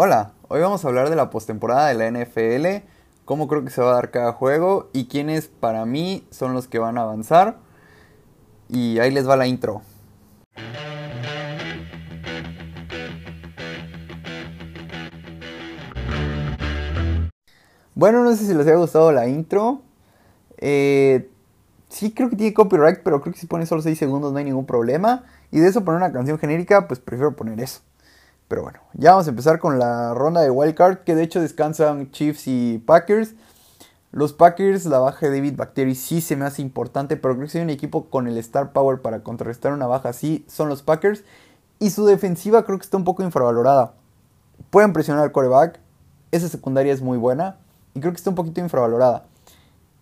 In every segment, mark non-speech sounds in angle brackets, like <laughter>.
Hola, hoy vamos a hablar de la postemporada de la NFL, cómo creo que se va a dar cada juego y quiénes para mí son los que van a avanzar. Y ahí les va la intro. Bueno, no sé si les haya gustado la intro. Eh, sí creo que tiene copyright, pero creo que si pone solo 6 segundos no hay ningún problema. Y de eso poner una canción genérica, pues prefiero poner eso. Pero bueno, ya vamos a empezar con la ronda de wildcard, que de hecho descansan Chiefs y Packers. Los Packers, la baja de David Bacteri sí se me hace importante, pero creo que si hay un equipo con el star power para contrarrestar una baja así, son los Packers. Y su defensiva creo que está un poco infravalorada. Pueden presionar al coreback, esa secundaria es muy buena y creo que está un poquito infravalorada.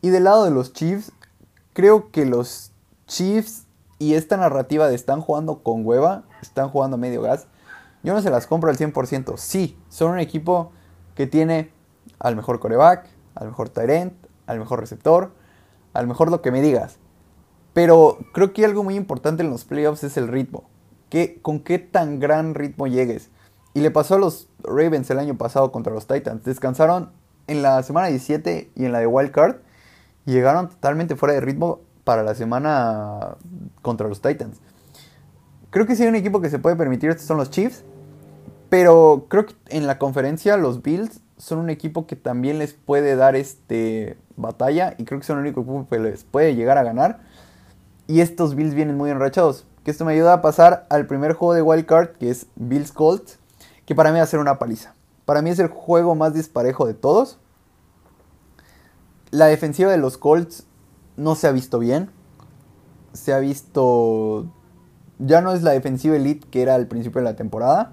Y del lado de los Chiefs, creo que los Chiefs y esta narrativa de están jugando con hueva, están jugando medio gas, yo no se las compro al 100%. Sí, son un equipo que tiene al mejor coreback, al mejor tight al mejor receptor, al mejor lo que me digas. Pero creo que algo muy importante en los playoffs es el ritmo. Que, ¿Con qué tan gran ritmo llegues? Y le pasó a los Ravens el año pasado contra los Titans. Descansaron en la semana 17 y en la de Wild Card. Y llegaron totalmente fuera de ritmo para la semana contra los Titans. Creo que si hay un equipo que se puede permitir, estos son los Chiefs. Pero creo que en la conferencia los Bills son un equipo que también les puede dar este batalla y creo que son el único equipo que les puede llegar a ganar. Y estos Bills vienen muy enrachados. Que esto me ayuda a pasar al primer juego de Wild Card, que es Bills Colts, que para mí va a ser una paliza. Para mí es el juego más disparejo de todos. La defensiva de los Colts no se ha visto bien. Se ha visto... Ya no es la defensiva elite que era al principio de la temporada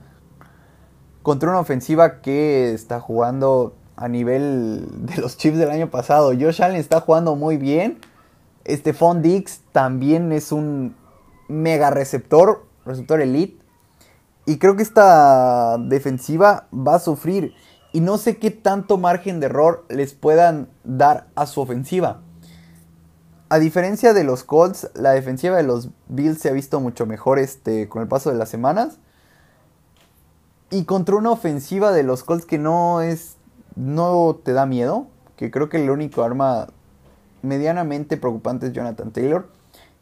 contra una ofensiva que está jugando a nivel <laughs> de los Chiefs del año pasado. Josh Allen está jugando muy bien. Stephon Dix también es un mega receptor, receptor elite. Y creo que esta defensiva va a sufrir. Y no sé qué tanto margen de error les puedan dar a su ofensiva. A diferencia de los Colts, la defensiva de los Bills se ha visto mucho mejor este, con el paso de las semanas. Y contra una ofensiva de los Colts que no es. no te da miedo. Que creo que el único arma medianamente preocupante es Jonathan Taylor.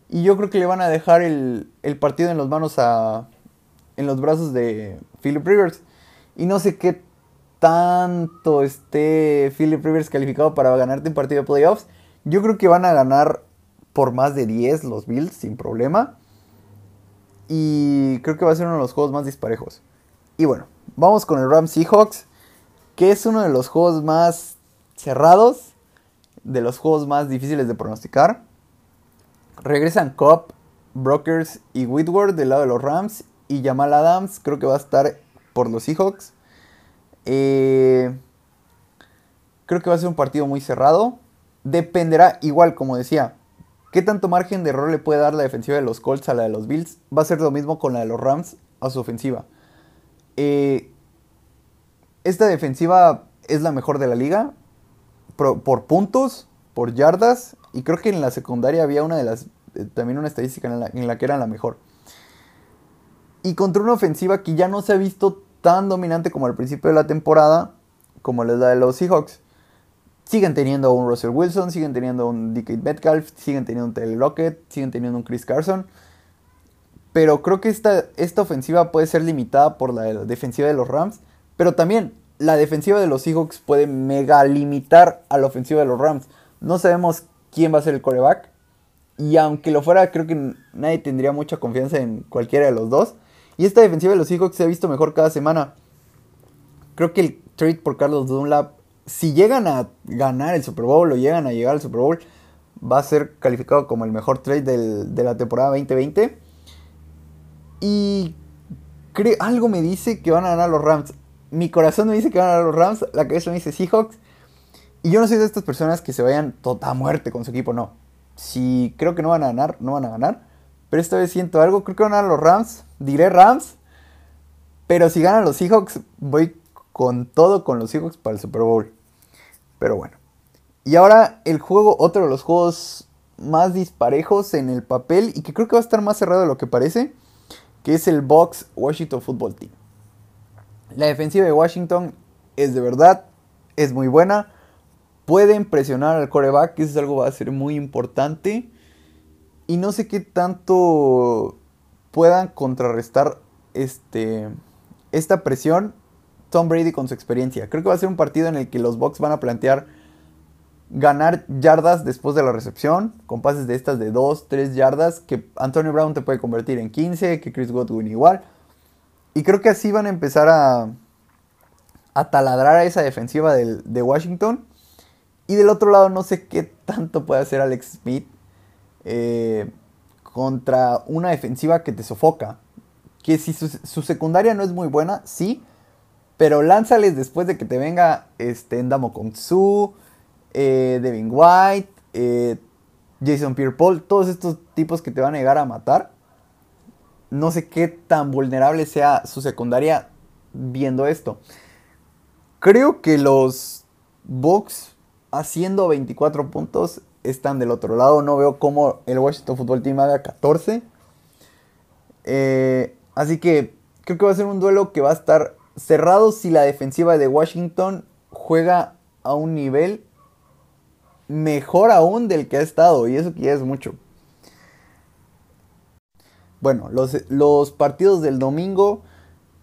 Y yo creo que le van a dejar el, partido en las manos a. en los brazos de Philip Rivers. Y no sé qué tanto esté Philip Rivers calificado para ganarte un partido de playoffs. Yo creo que van a ganar por más de 10 los Bills sin problema. Y creo que va a ser uno de los juegos más disparejos. Y bueno, vamos con el Rams Seahawks, que es uno de los juegos más cerrados, de los juegos más difíciles de pronosticar. Regresan Cobb, Brokers y Whitworth del lado de los Rams. Y Jamal Adams creo que va a estar por los Seahawks. Eh, creo que va a ser un partido muy cerrado. Dependerá, igual como decía, qué tanto margen de error le puede dar la defensiva de los Colts a la de los Bills. Va a ser lo mismo con la de los Rams a su ofensiva. Eh, esta defensiva es la mejor de la liga por, puntos, por yardas y creo que en la secundaria había una de las eh, también una estadística en la, que era la mejor. Y contra una ofensiva que ya no se ha visto tan dominante como al principio de la temporada, como la de los Seahawks. Siguen teniendo a un Russell Wilson, siguen teniendo a un DK Metcalf, siguen teniendo un Taylor Lockett, siguen teniendo un Chris Carson. Pero creo que esta, esta ofensiva puede ser limitada por la defensiva de los Rams. Pero también la defensiva de los Seahawks puede mega limitar a la ofensiva de los Rams. No sabemos quién va a ser el coreback. Y aunque lo fuera, creo que nadie tendría mucha confianza en cualquiera de los dos. Y esta defensiva de los Seahawks se ha visto mejor cada semana. Creo que el trade por Carlos Dunlap, si llegan a ganar el Super Bowl o llegan a llegar al Super Bowl, va a ser calificado como el mejor trade de la temporada 2020. Y algo me dice que van a ganar los Rams. Mi corazón me dice que van a ganar los Rams, la cabeza me dice Seahawks. Y yo no soy de estas personas que se vayan toda muerte con su equipo, no. Si creo que no van a ganar, no van a ganar. Pero esta vez siento algo, creo que van a ganar los Rams. Diré Rams. Pero si ganan los Seahawks, voy con todo con los Seahawks para el Super Bowl. Pero bueno. Y ahora el juego, otro de los juegos más disparejos en el papel y que creo que va a estar más cerrado de lo que parece que es el Box Washington Football Team. La defensiva de Washington es de verdad, es muy buena. Pueden presionar al coreback, eso es algo que va a ser muy importante. Y no sé qué tanto puedan contrarrestar este, esta presión Tom Brady con su experiencia. Creo que va a ser un partido en el que los Bucks van a plantear ganar yardas después de la recepción, con pases de estas de 2, 3 yardas, que Antonio Brown te puede convertir en 15, que Chris Godwin igual. Y creo que así van a empezar a, taladrar a esa defensiva de Washington. Y del otro lado no sé qué tanto puede hacer Alex Smith eh, contra una defensiva que te sofoca. Que si su, secundaria no es muy buena, sí. Pero lánzales después de que te venga este, Ndamo Kongsu, eh, Devin White, eh, Jason Pierre-Paul, todos estos tipos que te van a llegar a matar. No sé qué tan vulnerable sea su secundaria viendo esto. Creo que los Bucks haciendo 24 puntos están del otro lado. No veo cómo el Washington Football Team haga 14. Eh, así que creo que va a ser un duelo que va a estar cerrado si la defensiva de Washington juega a un nivel mejor aún del que ha estado, y eso que ya es mucho. Bueno, los, partidos del domingo,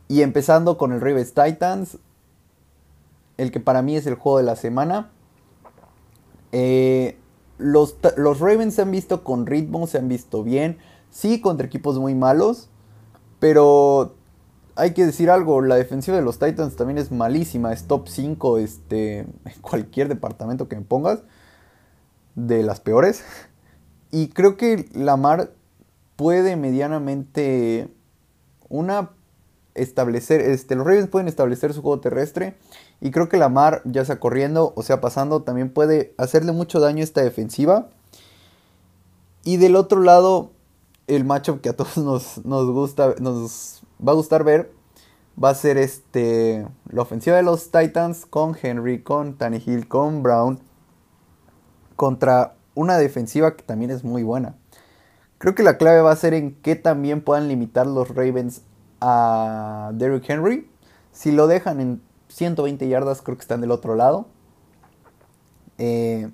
y empezando con el Ravens Titans, el que para mí es el juego de la semana. Eh, los, los, Ravens se han visto con ritmo, se han visto bien. Sí, contra equipos muy malos. Pero hay que decir algo, la defensiva de los Titans también es malísima. Es top 5 este, en cualquier departamento que me pongas de las peores. Y creo que Lamar puede medianamente una establecer, este, los Ravens pueden establecer su juego terrestre y creo que Lamar, ya sea corriendo o sea pasando, también puede hacerle mucho daño a esta defensiva. Y del otro lado, el matchup que a todos <laughs> nos, nos gusta, nos va a gustar ver, va a ser este, la ofensiva de los Titans con Henry, con Tannehill, con Brown contra una defensiva que también es muy buena. Creo que la clave va a ser en que también puedan limitar los Ravens a Derrick Henry. Si lo dejan en 120 yardas, creo que están del otro lado. Eh,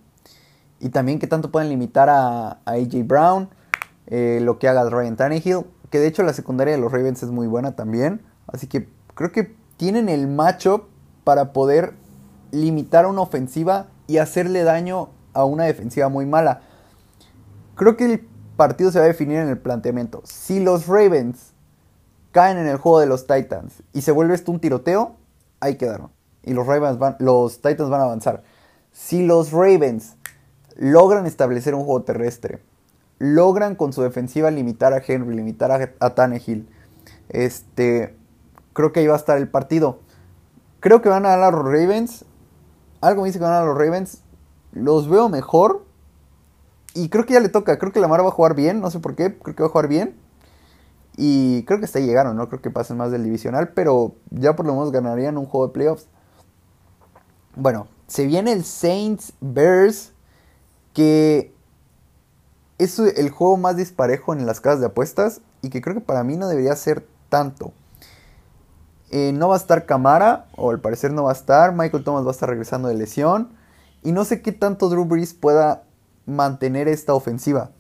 y también que tanto pueden limitar a, AJ Brown, eh, lo que haga Ryan Tannehill. Que de hecho la secundaria de los Ravens es muy buena también. Así que creo que tienen el matchup para poder limitar una ofensiva y hacerle daño a una defensiva muy mala. Creo que el partido se va a definir en el planteamiento. Si los Ravens caen en el juego de los Titans y se vuelve esto un tiroteo, ahí quedaron. Y los, Ravens van, los Titans van a avanzar. Si los Ravens logran establecer un juego terrestre, logran con su defensiva limitar a Henry, limitar a, Tannehill, este, creo que ahí va a estar el partido. Creo que van a ganar los Ravens. Algo me dice que van a ganar los Ravens los veo mejor. Y creo que ya le toca. Creo que Lamar va a jugar bien. No sé por qué. Creo que va a jugar bien. Y creo que hasta ahí llegaron. No creo que pasen más del divisional. Pero ya por lo menos ganarían un juego de playoffs. Bueno, se viene el Saints Bears. Que es el juego más disparejo en las casas de apuestas. Y que creo que para mí no debería ser tanto. Eh, no va a estar Camara. O al parecer no va a estar. Michael Thomas va a estar regresando de lesión. Y no sé qué tanto Drew Brees pueda mantener esta ofensiva.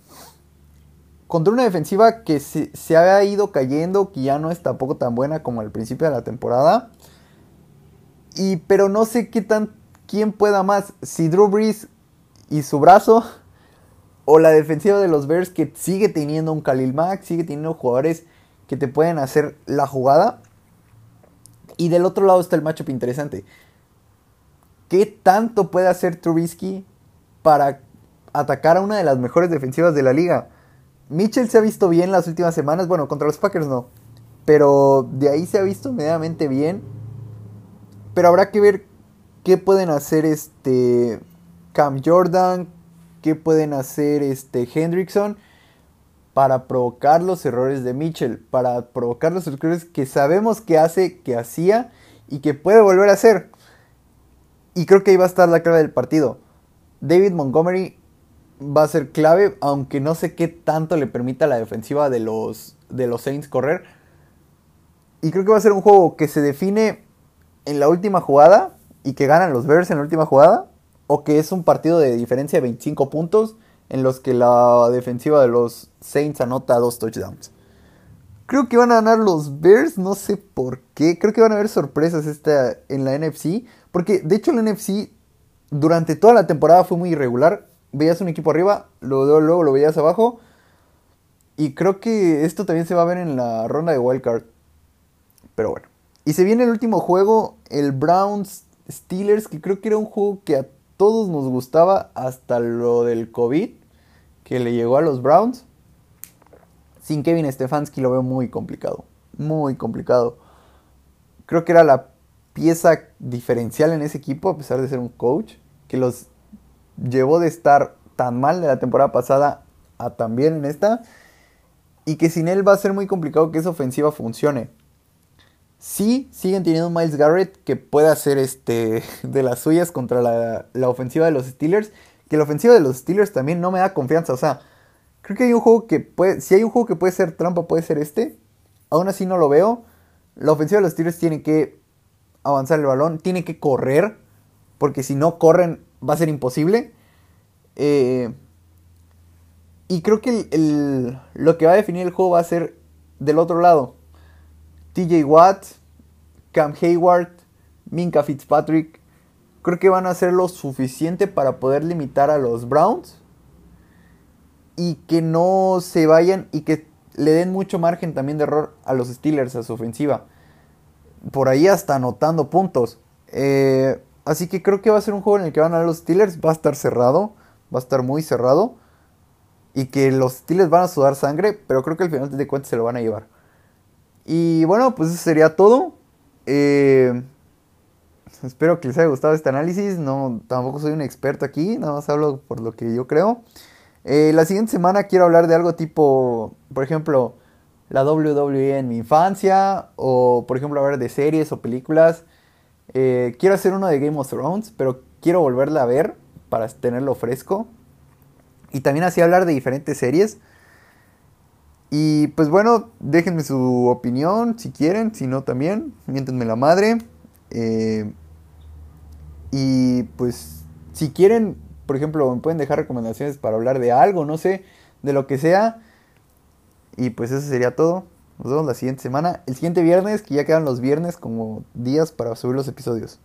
Contra una defensiva que se, ha ido cayendo, que ya no es tampoco tan buena como al principio de la temporada. Y, pero no sé qué tan, quién pueda más. Si Drew Brees y su brazo. O la defensiva de los Bears que sigue teniendo un Khalil Mack. Sigue teniendo jugadores que te pueden hacer la jugada. Y del otro lado está el matchup interesante. ¿Qué tanto puede hacer Trubisky para atacar a una de las mejores defensivas de la liga? Mitchell se ha visto bien las últimas semanas, bueno, contra los Packers no, pero de ahí se ha visto medianamente bien. Pero habrá que ver qué pueden hacer este Cam Jordan, qué pueden hacer este Hendrickson para provocar los errores de Mitchell, para provocar los errores que sabemos que hace, que hacía y que puede volver a hacer. Y creo que ahí va a estar la clave del partido. David Montgomery va a ser clave, aunque no sé qué tanto le permita a la defensiva de los, de los Saints correr. Y creo que va a ser un juego que se define en la última jugada y que ganan los Bears en la última jugada, o que es un partido de diferencia de 25 puntos en los que la defensiva de los Saints anota dos touchdowns. Creo que van a ganar los Bears, no sé por qué. Creo que van a haber sorpresas esta en la NFC. Porque de hecho la NFC durante toda la temporada fue muy irregular. Veías un equipo arriba, luego lo veías abajo. Y creo que esto también se va a ver en la ronda de wildcard. Pero bueno. Y se viene el último juego, el Browns Steelers, que creo que era un juego que a todos nos gustaba hasta lo del COVID, que le llegó a los Browns. Sin Kevin Stefanski lo veo muy complicado, muy complicado. Creo que era la pieza diferencial en ese equipo, a pesar de ser un coach, que los llevó de estar tan mal de la temporada pasada a tan bien en esta, y que sin él va a ser muy complicado que esa ofensiva funcione. Sí, siguen teniendo Miles Garrett que puede hacer este, <laughs> de las suyas contra la, la ofensiva de los Steelers, que la ofensiva de los Steelers también no me da confianza, o sea, creo que hay un juego que puede, si hay un juego que puede ser trampa, puede ser este, aún así no lo veo. La ofensiva de los Steelers tiene que avanzar el balón, tiene que correr, porque si no corren va a ser imposible. Eh, y creo que lo que va a definir el juego va a ser del otro lado. TJ Watt, Cam Hayward, Minka Fitzpatrick. Creo que van a hacer lo suficiente para poder limitar a los Browns. Y que no se vayan y que le den mucho margen también de error a los Steelers, a su ofensiva por ahí hasta anotando puntos. Eh, así que creo que va a ser un juego en el que van a los Steelers. Va a estar cerrado, va a estar muy cerrado. Y que los Steelers van a sudar sangre, pero creo que al final de cuentas se lo van a llevar. Y bueno, pues eso sería todo. Eh, espero que les haya gustado este análisis. No, tampoco soy un experto aquí, nada más hablo por lo que yo creo. Eh, la siguiente semana quiero hablar de algo tipo, por ejemplo, la WWE en mi infancia o por ejemplo hablar de series o películas. Eh, quiero hacer uno de Game of Thrones, pero quiero volverla a ver para tenerlo fresco. Y también así hablar de diferentes series. Y pues bueno, déjenme su opinión si quieren, si no también, miéntenme la madre. Eh, y pues si quieren, por ejemplo, me pueden dejar recomendaciones para hablar de algo, no sé, de lo que sea. Y pues eso sería todo. Nos vemos la siguiente semana. El siguiente viernes, que ya quedan los viernes como días para subir los episodios.